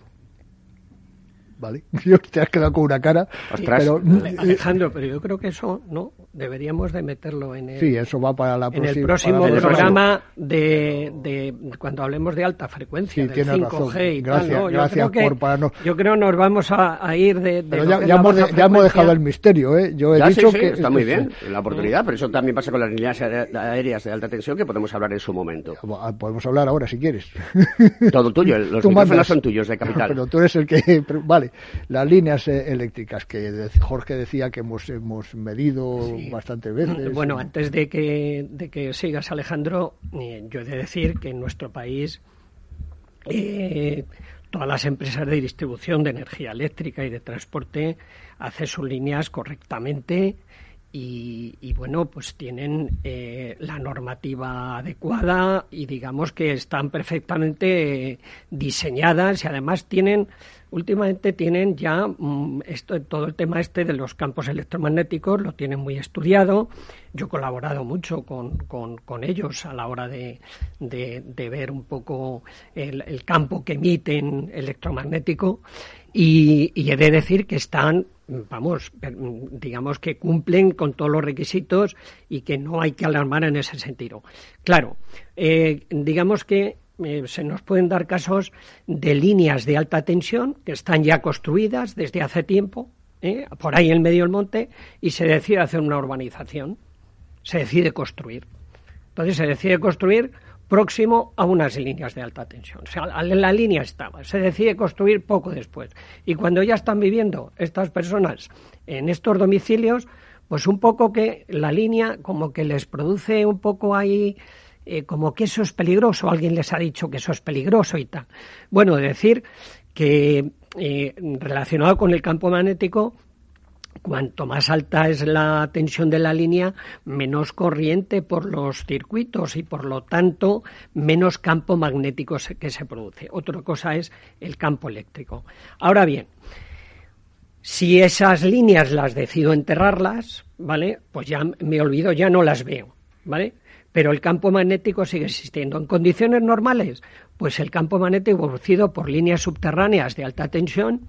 ¿Vale? [laughs] Yo te has quedado con una cara. pero, Alejandro, pero yo creo que eso no deberíamos de meterlo en el, sí, eso va para la en el próximo programa de, de, cuando hablemos de alta frecuencia, sí, del 5G y gracias, tal. ¿no? Yo gracias creo por para Yo creo nos vamos a, ir de. pero ya, ya, hemos, ya, hemos, dejado el misterio, ¿eh? Yo he dicho que. Está muy bien la oportunidad, pero eso también pasa con las líneas aéreas de alta tensión que podemos hablar en su momento. Ah, podemos hablar ahora si quieres. [laughs] Todo tuyo, [laughs] los micrófonos son tuyos de capital. Pero tú eres el que. [laughs] Vale, las líneas eh, eléctricas que Jorge decía que hemos, hemos medido bastantes veces. Bueno, antes de que, de que sigas, Alejandro, eh, yo he de decir que en nuestro país eh, todas las empresas de distribución de energía eléctrica y de transporte hacen sus líneas correctamente y, bueno, pues tienen eh, la normativa adecuada y digamos que están perfectamente diseñadas y además tienen últimamente tienen ya mm, esto, todo el tema este de los campos electromagnéticos, lo tienen muy estudiado. Yo he colaborado mucho con, ellos a la hora de, de, ver un poco el, campo que emiten electromagnético y, y he de decir que están vamos, digamos que cumplen con todos los requisitos y que no hay que alarmar en ese sentido. Claro, eh, digamos que eh, se nos pueden dar casos de líneas de alta tensión que están ya construidas desde hace tiempo, ¿eh? por ahí en medio del monte, y se decide hacer una urbanización, se decide construir. Entonces se decide construir próximo a unas líneas de alta tensión. O sea, la línea estaba, se decide construir poco después. Y cuando ya están viviendo estas personas en estos domicilios, pues un poco que la línea como que les produce un poco ahí eh, como que eso es peligroso, alguien les ha dicho que eso es peligroso y tal. Bueno, decir que eh, relacionado con el campo magnético, cuanto más alta es la tensión de la línea, menos corriente por los circuitos y por lo tanto menos campo magnético que se produce. Otra cosa es el campo eléctrico. Ahora bien, si esas líneas las decido enterrarlas, ¿vale? Pues ya me olvido, ya no las veo, ¿vale? Pero el campo magnético sigue existiendo. En condiciones normales, pues el campo magnético producido por líneas subterráneas de alta tensión,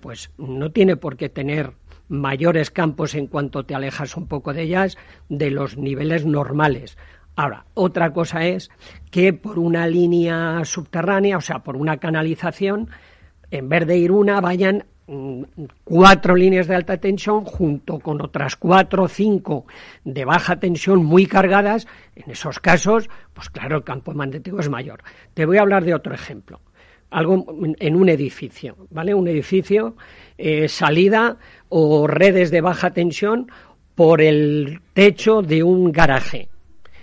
pues no tiene por qué tener mayores campos en cuanto te alejas un poco de ellas de los niveles normales. Ahora, otra cosa es que por una línea subterránea, o sea, por una canalización, en vez de ir una, vayan cuatro líneas de alta tensión junto con otras cuatro o cinco de baja tensión muy cargadas, en esos casos, pues claro, el campo magnético es mayor. Te voy a hablar de otro ejemplo. Algo en un edificio, ¿vale? Un edificio, eh, salida o redes de baja tensión por el techo de un garaje.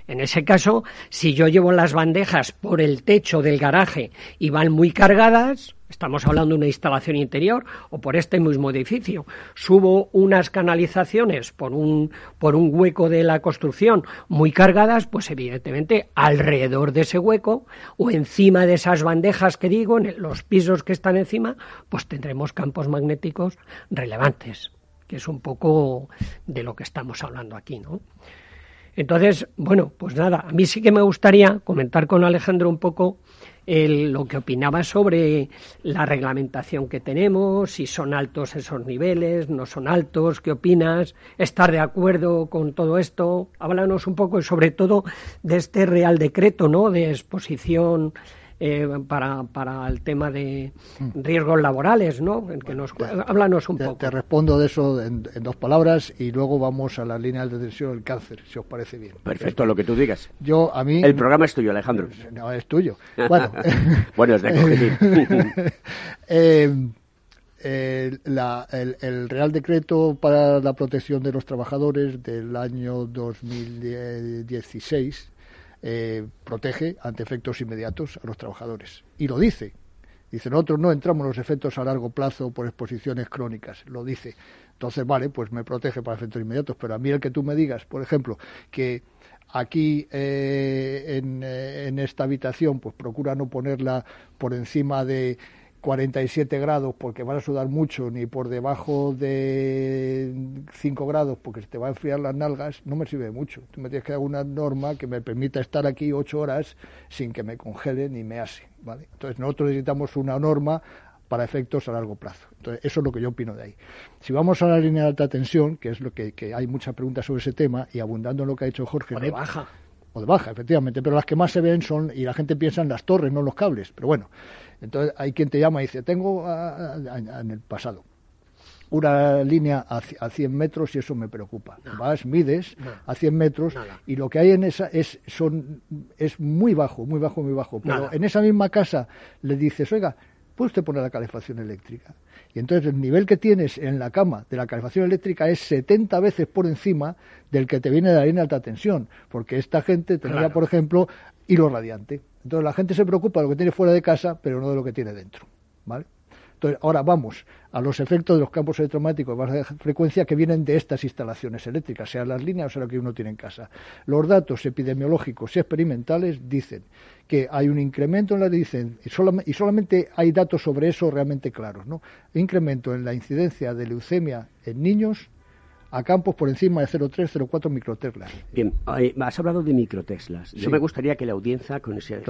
En ese caso, si yo llevo las bandejas por el techo del garaje y van muy cargadas, estamos hablando de una instalación interior o por este mismo edificio, subo unas canalizaciones por un, por un hueco de la construcción muy cargadas, pues evidentemente alrededor de ese hueco o encima de esas bandejas que digo, en los pisos que están encima, pues tendremos campos magnéticos relevantes, que es un poco de lo que estamos hablando aquí, ¿no? Entonces, bueno, pues nada, a mí sí que me gustaría comentar con Alejandro un poco lo que opinaba sobre la reglamentación que tenemos, si son altos esos niveles, no son altos, qué opinas, estar de acuerdo con todo esto. Háblanos un poco sobre todo de este Real Decreto, ¿no? De exposición eh, para, para el tema de mm. riesgos laborales, ¿no? que nos, háblanos un poco. Te respondo de eso en, dos palabras y luego vamos a las líneas de tensión del cáncer, si os parece bien. Perfecto, lo que tú digas. Yo, a mí... El programa es tuyo, Alejandro. No, es tuyo. Bueno, [laughs] bueno es de eh, [laughs] el, el, Real Decreto para la protección de los trabajadores del año 2016 eh, protege ante efectos inmediatos a los trabajadores. Y lo dice. Dice, nosotros no entramos en los efectos a largo plazo por exposiciones crónicas, lo dice. Entonces, vale, pues me protege para efectos inmediatos, pero a mí el que tú me digas, por ejemplo, que aquí eh, eh, en, esta habitación, pues procura no ponerla por encima de 47 grados porque van a sudar mucho, ni por debajo de 5 grados porque se te va a enfriar las nalgas, no me sirve mucho. Tú me tienes que dar una norma que me permita estar aquí 8 horas sin que me congele ni me ase. ¿vale? Entonces nosotros necesitamos una norma para efectos a largo plazo. Entonces, eso es lo que yo opino de ahí. Si vamos a la línea de alta tensión, que es lo que, hay muchas preguntas sobre ese tema, y abundando en lo que ha dicho Jorge. O de baja. O de baja, efectivamente, pero las que más se ven son, y la gente piensa en las torres, no en los cables, pero bueno, entonces hay quien te llama y dice, tengo en el pasado una línea a, 100 metros y eso me preocupa. Vas, mides a 100 metros y lo que hay en esa es, son, es muy bajo, muy bajo, muy bajo. Pero en esa misma casa le dices, oiga, ¿puede usted poner la calefacción eléctrica? Y entonces el nivel que tienes en la cama de la calefacción eléctrica es 70 veces por encima del que te viene de la línea de alta tensión, porque esta gente tendría, por ejemplo, hilo radiante. Entonces la gente se preocupa de lo que tiene fuera de casa, pero no de lo que tiene dentro. ¿vale? Entonces, ahora vamos a los efectos de los campos electromagnéticos de baja frecuencia que vienen de estas instalaciones eléctricas, sea las líneas o sea lo que uno tiene en casa. Los datos epidemiológicos y experimentales dicen que hay un incremento en la dicen y, solamente hay datos sobre eso realmente claros, ¿no? Incremento en la incidencia de leucemia en niños a campos por encima de 0,3-0,4 microteslas. Bien, has hablado de microteslas. Yo me gustaría que la audiencia conociese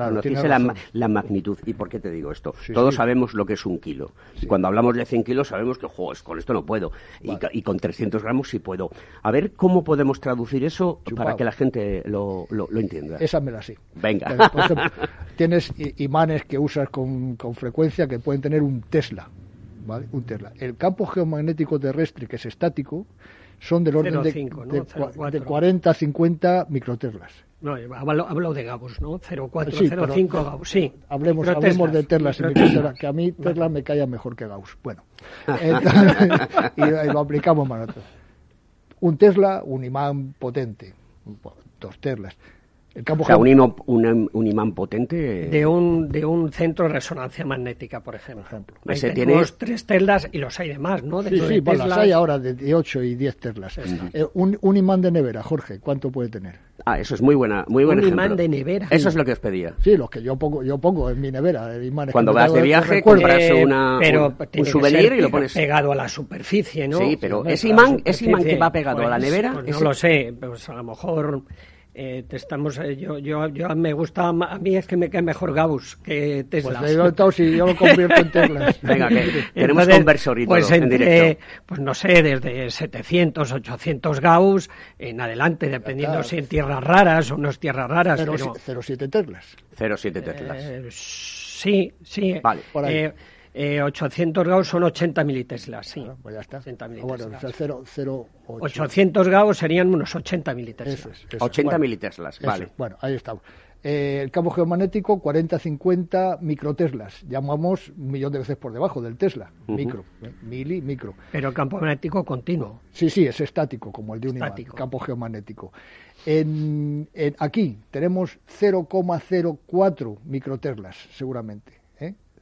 la, magnitud. ¿Y por qué te digo esto? Todos sabemos lo que es un kilo. Cuando hablamos de 100 kilos sabemos que, con esto no puedo. Y, con 300 gramos sí puedo. A ver cómo podemos traducir eso para que la gente lo, entienda. Esa me la sé. Venga. por ejemplo, [laughs] tienes imanes que usas con, con frecuencia que pueden tener un Tesla. ¿Vale? Un Tesla. El campo geomagnético terrestre, que es estático, son del orden de, 40 50 microteslas. No, hablo, de Gauss, ¿no? 0405 Gauss, sí. Hablemos, hablemos de Teslas y microteslas, que a mí Tesla me caía mejor que Gauss. Bueno, [laughs] [laughs] y, lo aplicamos más nosotros. Un Tesla, un imán potente, dos Teslas o sea, un, imán potente. De un, de un centro de resonancia magnética, por ejemplo. Ese tiene tres telas y los hay de más, ¿no? sí, sí, pues las hay ahora de, 8 y 10 telas. Eh, un, imán de nevera, Jorge, ¿cuánto puede tener? Ah, eso es muy buena, muy buen un imán de nevera. Eso es lo que os pedía. Sí, los que yo pongo, yo pongo en mi nevera, imanes Cuando vas de viaje, compras una, pero un, souvenir y lo pones pegado a la superficie, ¿no? Sí, pero ese imán, ese imán que va pegado a la pues, nevera, pues no lo sé, pues a lo mejor eh, te estamos, eh, yo, yo, yo me gusta, a mí es que me cae mejor Gauss que Tesla. Pues le si yo lo convierto en Teslas. [laughs] Venga, que tenemos conversor y pues todo, en directo. Pues no sé, desde 700, 800 Gauss en adelante, dependiendo si en tierras raras o no es tierras raras. 0,7 Teslas. 0,7 Teslas. Eh, sí, sí. Vale, por ahí. Eh, 800 Gauss son 80 militeslas, sí. Ah, pues ya está. 80 ah, bueno, o sea, 0, 0, 800 Gauss serían unos 80 militeslas. Eso es, eso. 80 bueno, militeslas, vale. Eso, bueno, ahí estamos. Eh, el campo geomagnético, 40-50 microteslas. Llamamos un millón de veces por debajo del Tesla. Uh -huh. Micro, eh, mili, micro. Pero el campo magnético continuo. Sí, sí, es estático, como el de un imán, campo geomagnético. En, en, aquí tenemos 0,04 microteslas, seguramente.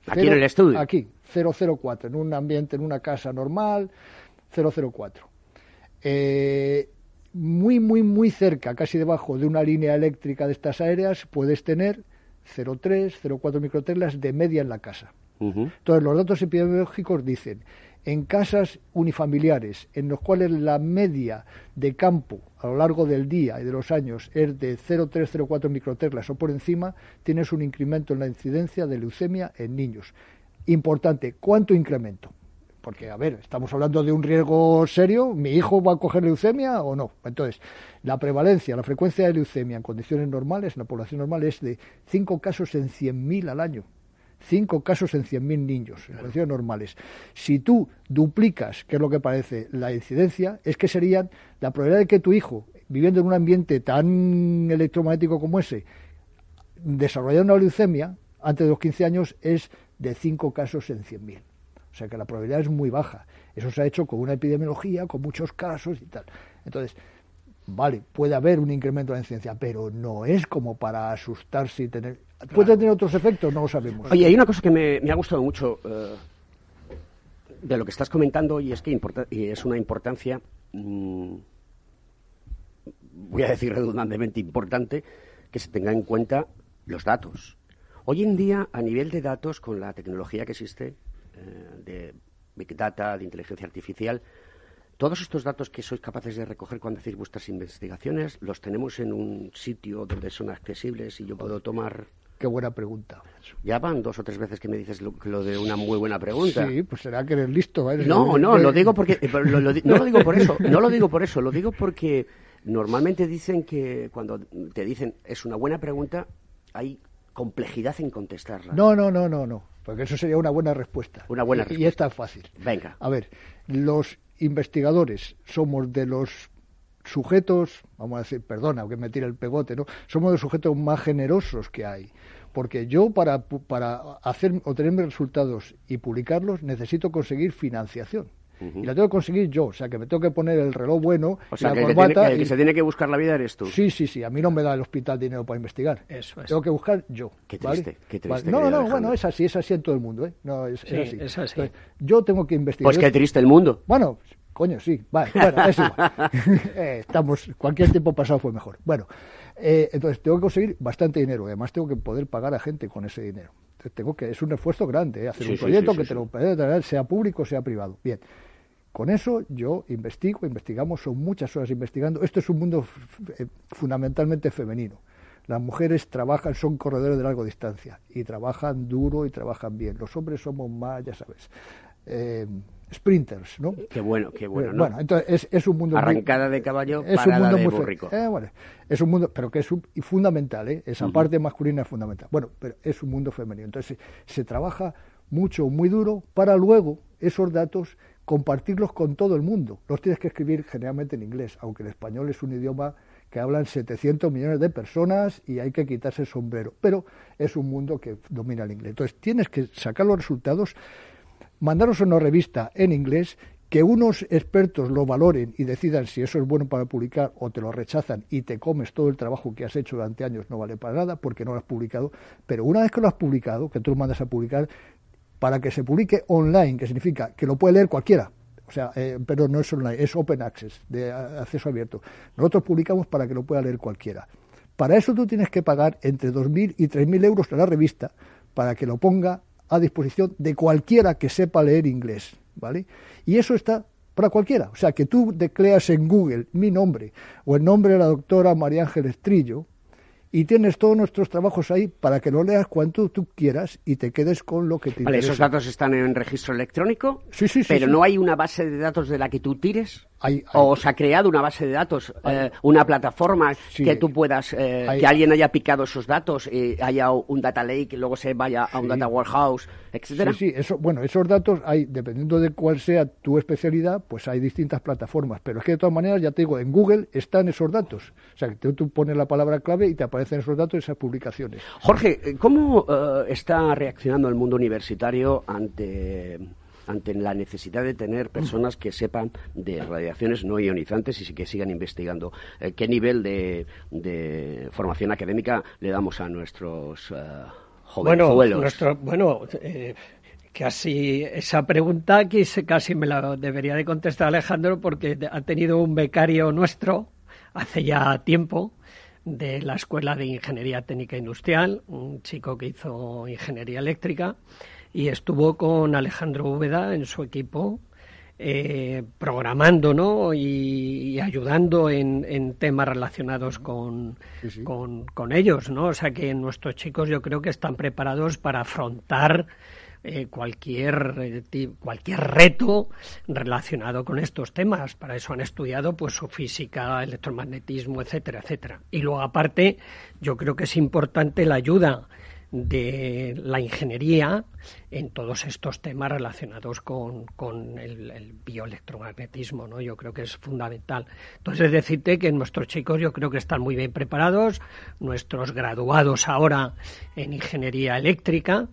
Aquí en el estudio. Aquí, 004, en un ambiente, en una casa normal, 004. Eh, muy, muy, muy cerca, casi debajo de una línea eléctrica de estas aéreas, puedes tener 0,3, 0,4 microteslas de media en la casa. Uh -huh. Entonces, los datos epidemiológicos dicen, en casas unifamiliares, en los cuales la media de campo a lo largo del día y de los años es de 0,3, 0,4 microteslas o por encima, tienes un incremento en la incidencia de leucemia en niños. Importante, ¿cuánto incremento? Porque, a ver, estamos hablando de un riesgo serio, ¿mi hijo va a coger leucemia o no? Entonces, la prevalencia, la frecuencia de leucemia en condiciones normales, en la población normal, es de 5 casos en 100.000 al año. 5 casos en 100.000 niños, en condiciones normales. Si tú duplicas, que es lo que parece, la incidencia, es que serían la probabilidad de que tu hijo, viviendo en un ambiente tan electromagnético como ese, desarrollara una leucemia antes de los 15 años es de 5 casos en 100.000. O sea que la probabilidad es muy baja. Eso se ha hecho con una epidemiología, con muchos casos y tal. Entonces, vale, puede haber un incremento de la incidencia, pero no es como para asustarse y tener... ¿Puede tener otros efectos? No lo sabemos. Oye, hay una cosa que me, me ha gustado mucho eh, de lo que estás comentando y es que y es una importancia, mmm, voy a decir redundantemente importante, que se tenga en cuenta los datos. Hoy en día, a nivel de datos, con la tecnología que existe, eh, de Big Data, de inteligencia artificial, todos estos datos que sois capaces de recoger cuando hacéis vuestras investigaciones, los tenemos en un sitio donde son accesibles y yo puedo tomar Qué buena pregunta. Ya van dos o tres veces que me dices lo, lo de una muy buena pregunta. Sí, pues será que eres listo. ¿eh? No, no, lo digo porque lo, lo, no lo digo por eso, no lo digo por eso, lo digo porque normalmente dicen que cuando te dicen es una buena pregunta hay complejidad en contestarla. No, no, no, no, no, porque eso sería una buena respuesta. Una buena y. Y esta es fácil. Venga. A ver, los investigadores somos de los sujetos, vamos a decir, perdona, que me tire el pegote, ¿no? Somos los sujetos más generosos que hay. Porque yo para, para hacer, obtener mis resultados y publicarlos necesito conseguir financiación. Uh -huh. Y la tengo que conseguir yo, o sea que me tengo que poner el reloj bueno, o sea, la que corbata. El que, tiene, el y... que se tiene que buscar la vida eres tú. Sí, sí, sí. A mí no me da el hospital dinero para investigar. Eso es. Tengo que buscar yo. Qué triste, ¿vale? qué triste. Vale. No, no, no, bueno, es así, es así en todo el mundo, ¿eh? No, es, sí, es así. Es así. Entonces, yo tengo que investigar. Pues qué triste el mundo. Bueno, coño, sí. Vale, bueno, es igual. [laughs] eh, estamos, cualquier tiempo pasado fue mejor. Bueno, eh, entonces tengo que conseguir bastante dinero. Además, tengo que poder pagar a gente con ese dinero. Entonces, tengo que, es un esfuerzo grande, ¿eh? hacer Sí, un proyecto sí, que te lo sea público, sea privado. Bien. Con eso yo investigo, investigamos, son muchas horas investigando. Esto es un mundo fundamentalmente femenino. Las mujeres trabajan, son corredores de larga distancia y trabajan duro y trabajan bien. Los hombres somos más, ya sabes, eh, sprinters, ¿no? Qué bueno, qué bueno, Eh, ¿no? Bueno, entonces es, es un mundo muy- Arrancada de caballo, es un mundo de muy burrico. eh, bueno, es un mundo, pero que es un- y fundamental, ¿eh? esa parte masculina es fundamental. Bueno, pero es un mundo femenino. Entonces se, se trabaja mucho, muy duro, para luego esos datos compartirlos con todo el mundo. Los tienes que escribir generalmente en inglés, aunque el español es un idioma que hablan 700 millones de personas y hay que quitarse el sombrero. Pero es un mundo que domina el inglés. Entonces tienes que sacar los resultados, mandaros una revista en inglés, que unos expertos lo valoren y decidan si eso es bueno para publicar o te lo rechazan y te comes todo el trabajo que has hecho durante años, no vale para nada porque no lo has publicado. Pero una vez que lo has publicado, que tú lo mandas a publicar, para que se publique online, que significa que lo puede leer cualquiera, o sea, eh, pero no es online, es open access, de acceso abierto. Nosotros publicamos para que lo pueda leer cualquiera. Para eso tú tienes que pagar entre 2.000 y 3.000 euros a la revista para que lo ponga a disposición de cualquiera que sepa leer inglés, ¿vale? Y eso está para cualquiera. O sea, que tú decleas en Google mi nombre o el nombre de la doctora María Ángeles Trillo, y tienes todos nuestros trabajos ahí para que lo leas cuanto tú quieras y te quedes con lo que te vale, interesa. ¿Esos datos están en registro electrónico? Sí, sí, sí. ¿Pero sí. no hay una base de datos de la que tú tires? Hay- hay- ¿O se ha creado una base de datos, eh, una plataforma Sí. que tú puedas, eh, Hay- que alguien haya picado esos datos y haya un data lake y luego se vaya a un data warehouse, etcétera? Sí, sí, eso, bueno, esos datos hay, dependiendo de cuál sea tu especialidad, pues hay distintas plataformas. Pero es que de todas maneras, ya te digo, en Google están esos datos. O sea, que tú, tú pones la palabra clave y te aparecen esos datos y esas publicaciones. Jorge, ¿cómo eh, está reaccionando el mundo universitario ante, ante la necesidad de tener personas que sepan de radiaciones no ionizantes y que sigan investigando? Eh, ¿Qué nivel de, de formación académica le damos a nuestros eh, Bueno, jovenzuelos? nuestro, bueno eh, casi esa pregunta aquí se- casi me la debería de contestar Alejandro porque ha tenido un becario nuestro hace ya tiempo de la Escuela de Ingeniería Técnica Industrial, un chico que hizo ingeniería eléctrica y estuvo con Alejandro Úbeda en su equipo eh, programando ¿no? y, y ayudando en, en temas relacionados con, Sí, sí. con, con ellos. ¿no? O sea que nuestros chicos yo creo que están preparados para afrontar eh, cualquier, eh, cualquier reto relacionado con estos temas. Para eso han estudiado pues su física, electromagnetismo, etcétera, etcétera. Y luego aparte yo creo que es importante la ayuda de la ingeniería en todos estos temas relacionados con, con el, el bioelectromagnetismo, ¿no? Yo creo que es fundamental. Entonces, decirte que nuestros chicos yo creo que están muy bien preparados, nuestros graduados ahora en ingeniería eléctrica,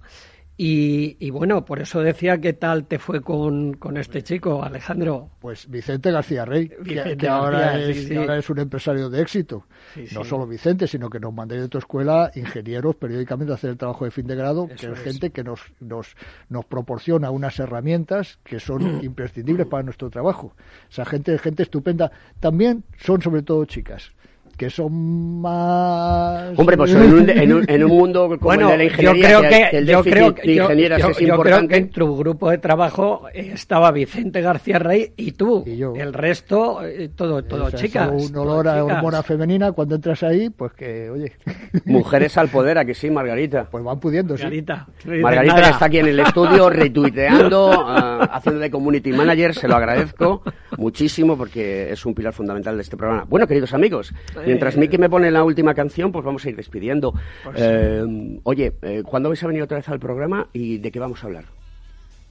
y, y bueno, por eso decía qué tal te fue con, con este chico, Alejandro. Pues Vicente García Rey, que- Vicente que, ahora, García, es, sí, sí. que ahora es un empresario de éxito. Sí, no solo Vicente, sino que nos mandé de tu escuela ingenieros periódicamente a hacer el trabajo de fin de grado, Eso que es es. gente que nos, nos, nos proporciona unas herramientas que son [clears throat] imprescindibles para nuestro trabajo. O sea, gente, gente estupenda. También son sobre todo chicas que son más... Hombre, pues en un, en un- en un mundo como Bueno, el de la yo ingeniería, creo que, que, el yo déficit creo de que yo, ingenieras yo- es yo creo importante. que en tu grupo de trabajo estaba Vicente García Rey y tú. Y yo. El resto, eh, todo, todo chicas. un olor a chicas. hormona femenina cuando entras ahí, pues que, oye, Mujeres al poder, ¿a que sí, Margarita? pues van pudiendo, sí. Margarita, que está aquí en el estudio retuiteando, [laughs] ah, haciendo de community manager, se lo agradezco muchísimo porque es un pilar fundamental de este programa. Bueno, queridos amigos, mientras Miki me pone la última canción, pues vamos a ir despidiendo. Pues Eh, oye, eh, ¿cuándo vais a venir otra vez al programa y de qué vamos a hablar?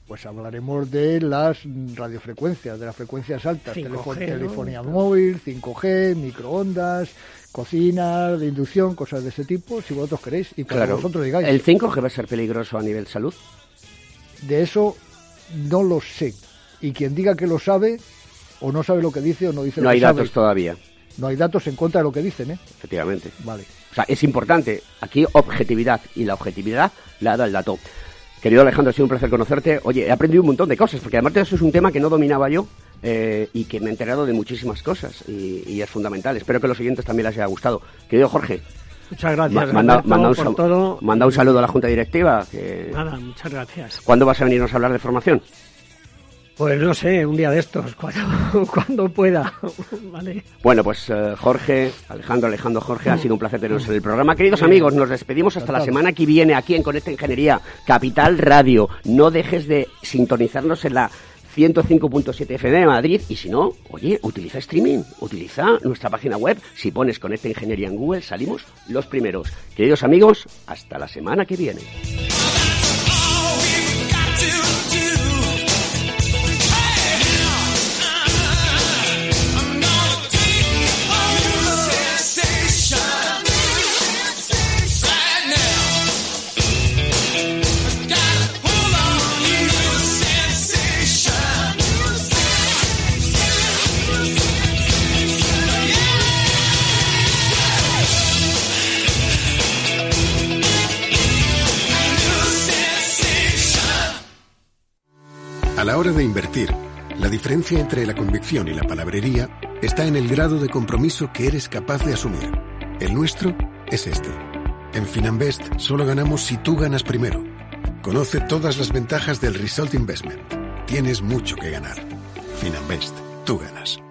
Pues hablaremos de las radiofrecuencias, de las frecuencias altas, 5G, telefo- ¿no? telefonía móvil, 5G, microondas, cocina, de inducción, cosas de ese tipo, si vosotros queréis, y cuando Claro, vosotros digáis. ¿el 5G va a ser peligroso a nivel salud? De eso no lo sé. Y quien diga que lo sabe, o no sabe lo que dice, o no dice No lo hay que datos sabe. todavía, No hay datos en contra de lo que dicen, ¿eh? efectivamente. Vale. O sea, es importante. Aquí objetividad. Y la objetividad la da el dato. Querido Alejandro, ha sido un placer conocerte. Oye, he aprendido un montón de cosas, porque además de eso es un tema que no dominaba yo eh, y que me he enterado de muchísimas cosas y, y es fundamental. Espero que a los siguientes también les haya gustado. Querido Jorge, Muchas gracias, ma- manda, un por todo. manda un saludo a la Junta Directiva. Que... Nada, muchas gracias. ¿Cuándo vas a venirnos a hablar de formación? Pues no sé, un día de estos, [laughs] cuando, cuando pueda. vale. Bueno, pues eh, Jorge, Alejandro, Alejandro, Jorge, ha sido un placer teneros en el programa. Queridos amigos, nos despedimos hasta la semana que viene aquí en Conecta Ingeniería, Capital Radio. No dejes de sintonizarnos en la 105.7 FM de Madrid y si no, oye, utiliza streaming, utiliza nuestra página web. Si pones Conecta Ingeniería en Google, salimos los primeros. Queridos amigos, hasta la semana que viene. A la hora de invertir, la diferencia entre la convicción y la palabrería está en el grado de compromiso que eres capaz de asumir. El nuestro es este. En Finanbest solo ganamos si tú ganas primero. Conoce todas las ventajas del Result Investment. Tienes mucho que ganar. Finanbest, tú ganas.